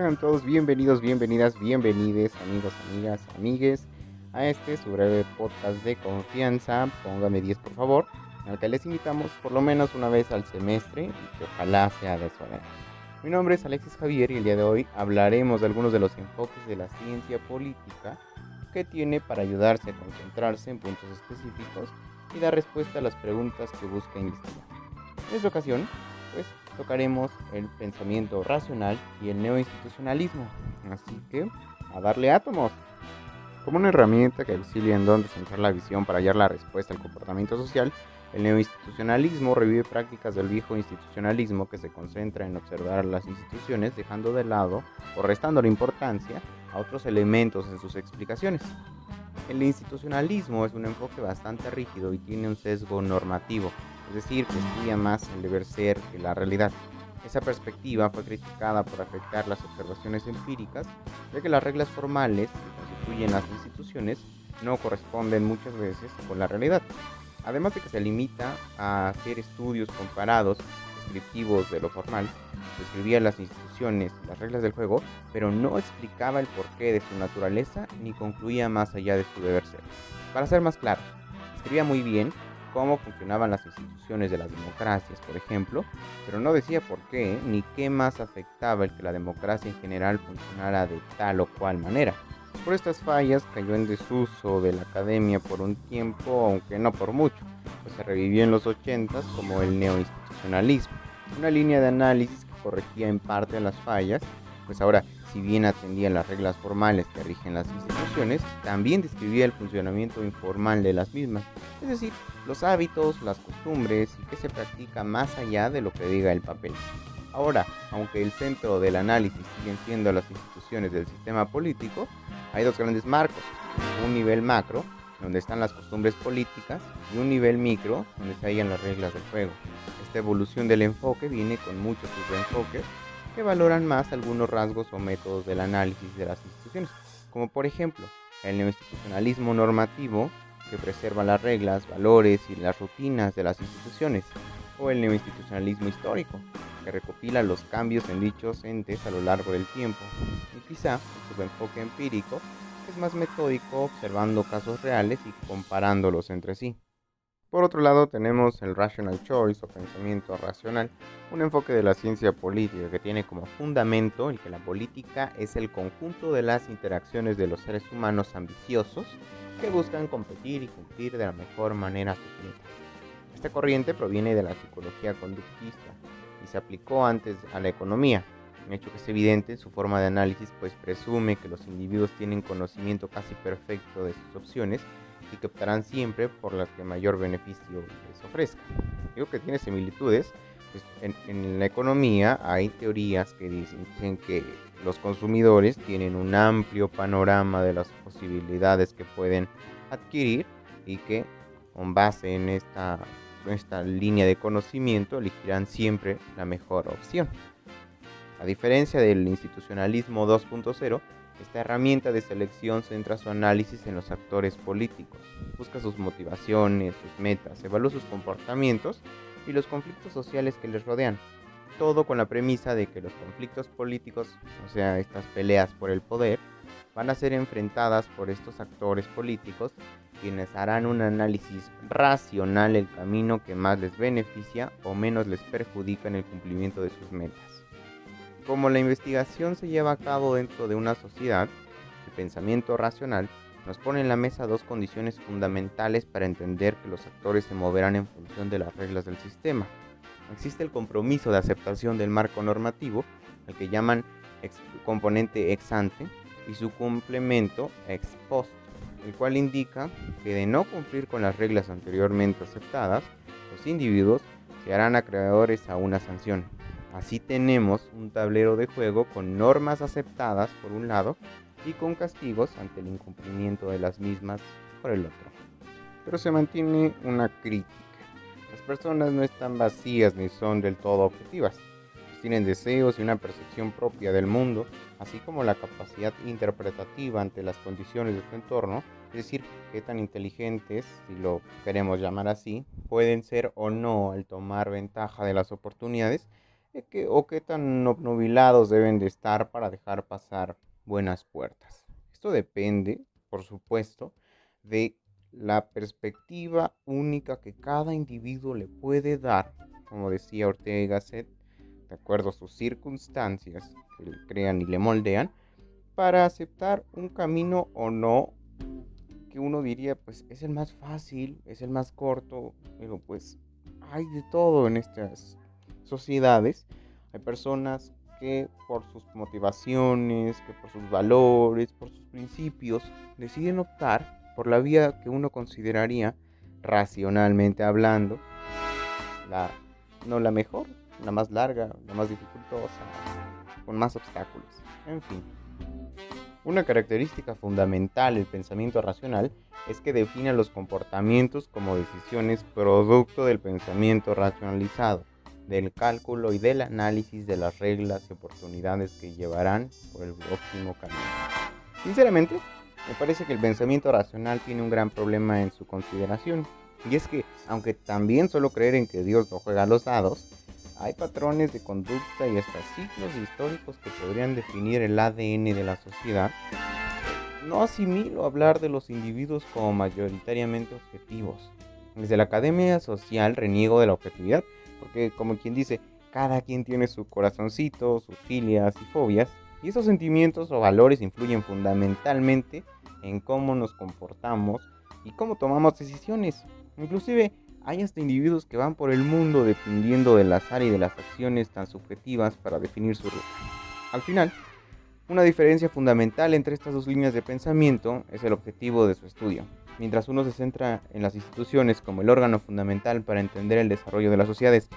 Sean todos bienvenidos, bienvenidas, bienvenides, amigos, amigas, amigues, a este su breve podcast de confianza. Póngame 10 por favor, al que les invitamos por lo menos una vez al semestre y que ojalá sea de su agrado. Mi nombre es Alexis Javier y el día de hoy hablaremos de algunos de los enfoques de la ciencia política que tiene para ayudarse a concentrarse en puntos específicos y dar respuesta a las preguntas que busca investigar. En esta ocasión, pues tocaremos el pensamiento racional y el neoinstitucionalismo. Así que, a darle átomos. Como una herramienta que auxilia en dónde centrar la visión para hallar la respuesta al comportamiento social, el neoinstitucionalismo revive prácticas del viejo institucionalismo que se concentra en observar las instituciones dejando de lado o restando la importancia a otros elementos en sus explicaciones. El institucionalismo es un enfoque bastante rígido y tiene un sesgo normativo, es decir, que estudia más el deber ser que la realidad. Esa perspectiva fue criticada por afectar las observaciones empíricas, ya que las reglas formales que constituyen las instituciones no corresponden muchas veces con la realidad. Además de que se limita a hacer estudios comparados descriptivos de lo formal, describía las instituciones las reglas del juego, pero no explicaba el porqué de su naturaleza ni concluía más allá de su deber ser. Para ser más claro, escribía muy bien cómo funcionaban las instituciones de las democracias, por ejemplo, pero no decía por qué ni qué más afectaba el que la democracia en general funcionara de tal o cual manera. Por estas fallas cayó en desuso de la academia por un tiempo, aunque no por mucho, pues se revivió en los 80 como el neoinstitucionalismo, una línea de análisis que corregía en parte las fallas, pues ahora si bien atendía las reglas formales que rigen las instituciones, también describía el funcionamiento informal de las mismas, es decir, los hábitos, las costumbres y que se practica más allá de lo que diga el papel. Ahora, aunque el centro del análisis siguen siendo las instituciones del sistema político, hay dos grandes marcos, un nivel macro, donde están las costumbres políticas, y un nivel micro, donde se hallan las reglas del juego. Esta evolución del enfoque viene con muchos subenfoques que valoran más algunos rasgos o métodos del análisis de las instituciones, como por ejemplo el neoinstitucionalismo normativo, que preserva las reglas, valores y las rutinas de las instituciones, o el neoinstitucionalismo histórico, que recopila los cambios en dichos entes a lo largo del tiempo, y quizá el subenfoque empírico, es más metódico observando casos reales y comparándolos entre sí. Por otro lado tenemos el rational choice o pensamiento racional, un enfoque de la ciencia política que tiene como fundamento el que la política es el conjunto de las interacciones de los seres humanos ambiciosos que buscan competir y cumplir de la mejor manera sus metas. Esta corriente proviene de la psicología conductista y se aplicó antes a la economía, un hecho que es evidente en su forma de análisis, pues presume que los individuos tienen conocimiento casi perfecto de sus opciones y que optarán siempre por las que mayor beneficio les ofrezca. Digo que tiene similitudes. Pues, en, en, la economía hay teorías que dicen, dicen que los consumidores tienen un amplio panorama de las posibilidades que pueden adquirir y que con base en esta, en esta línea de conocimiento elegirán siempre la mejor opción. A diferencia del institucionalismo 2.0, esta herramienta de selección centra su análisis en los actores políticos, busca sus motivaciones, sus metas, evalúa sus comportamientos y los conflictos sociales que les rodean. Todo con la premisa de que los conflictos políticos, o sea, estas peleas por el poder, van a ser enfrentadas por estos actores políticos, quienes harán un análisis racional del camino que más les beneficia o menos les perjudica en el cumplimiento de sus metas. Como la investigación se lleva a cabo dentro de una sociedad, el pensamiento racional nos pone en la mesa dos condiciones fundamentales para entender que los actores se moverán en función de las reglas del sistema. Existe el compromiso de aceptación del marco normativo, el que llaman componente ex ante, y su complemento ex post, el cual indica que de no cumplir con las reglas anteriormente aceptadas, los individuos se harán acreedores a una sanción, Así tenemos un tablero de juego con normas aceptadas por un lado y con castigos ante el incumplimiento de las mismas por el otro. Pero se mantiene una crítica. Las personas no están vacías ni son del todo objetivas. tienen deseos y una percepción propia del mundo, así como la capacidad interpretativa ante las condiciones de su entorno, es decir, qué tan inteligentes, si lo queremos llamar así, pueden ser o no al tomar ventaja de las oportunidades o qué tan obnubilados deben de estar para dejar pasar buenas puertas. Esto depende, por supuesto, de la perspectiva única que cada individuo le puede dar, como decía Ortega y Gasset, de acuerdo a sus circunstancias que le crean y le moldean, para aceptar un camino o no que uno diría, pues es el más fácil, es el más corto, pero pues hay de todo en estas sociedades. Hay personas que por sus motivaciones, que por sus valores, por sus principios, deciden optar por la vía que uno consideraría, racionalmente hablando, la, no la mejor, la más larga, la más dificultosa, con más obstáculos. En fin. Una característica fundamental del pensamiento racional es que define los comportamientos como decisiones producto del pensamiento racionalizado, del cálculo y del análisis de las reglas y oportunidades que llevarán por el óptimo camino. Sinceramente, me parece que el pensamiento racional tiene un gran problema en su consideración, y es que, aunque también suelo creer en que Dios no juega a los dados, hay patrones de conducta y hasta ciclos históricos que podrían definir el ADN de la sociedad. No asimilo hablar de los individuos como mayoritariamente objetivos. Desde la academia social reniego de la objetividad, porque como quien dice, cada quien tiene su corazoncito, sus filias y fobias, y esos sentimientos o valores influyen fundamentalmente en cómo nos comportamos y cómo tomamos decisiones. Inclusive hay hasta individuos que van por el mundo dependiendo del azar y de las acciones tan subjetivas para definir su ruta. Al final, una diferencia fundamental entre estas dos líneas de pensamiento es el objetivo de su estudio. Mientras uno se centra en las instituciones como el órgano fundamental para entender el desarrollo de las sociedades,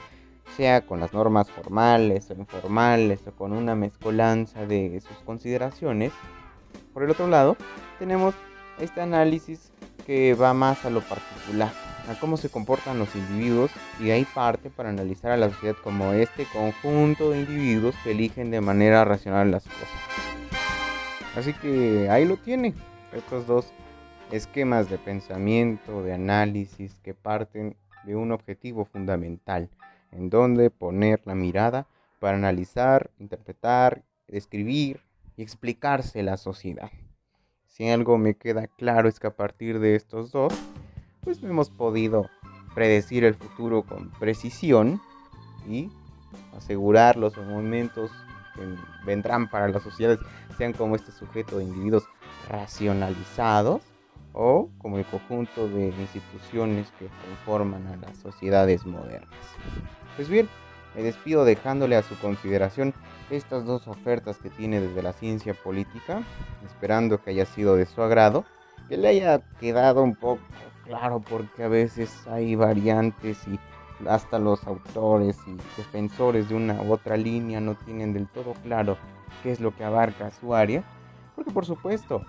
sea con las normas formales o informales o con una mezcolanza de sus consideraciones, por el otro lado, tenemos este análisis que va más a lo particular, a cómo se comportan los individuos y ahí parte para analizar a la sociedad como este conjunto de individuos que eligen de manera racional las cosas. Así que ahí lo tiene, estos dos esquemas de pensamiento, de análisis que parten de un objetivo fundamental, en donde poner la mirada para analizar, interpretar, describir y explicarse la sociedad. Si algo me queda claro es que a partir de estos dos, pues hemos podido predecir el futuro con precisión y asegurar los momentos que vendrán para las sociedades, sean como este sujeto de individuos racionalizados o como el conjunto de instituciones que conforman a las sociedades modernas. Pues bien, me despido dejándole a su consideración estas dos ofertas que tiene desde la ciencia política, esperando que haya sido de su agrado, que le haya quedado un poco claro porque a veces hay variantes y hasta los autores y defensores de una u otra línea no tienen del todo claro qué es lo que abarca su área, porque por supuesto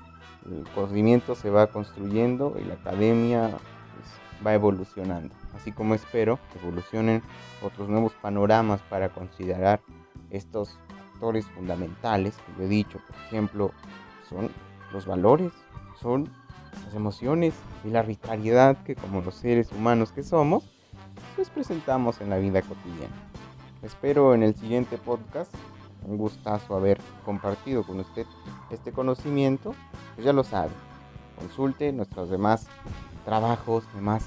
el conocimiento se va construyendo y la academia pues, va evolucionando, así como espero que evolucionen otros nuevos panoramas para considerar estos factores fundamentales que yo he dicho, por ejemplo, son los valores, son las emociones y la arbitrariedad que como los seres humanos que somos, pues presentamos en la vida cotidiana. Espero en el siguiente podcast, un gustazo haber compartido con usted este conocimiento, pues ya lo sabe, consulte nuestros demás trabajos, demás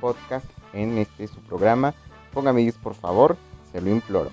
podcasts en este su programa. Póngame 10 por favor, se lo imploro.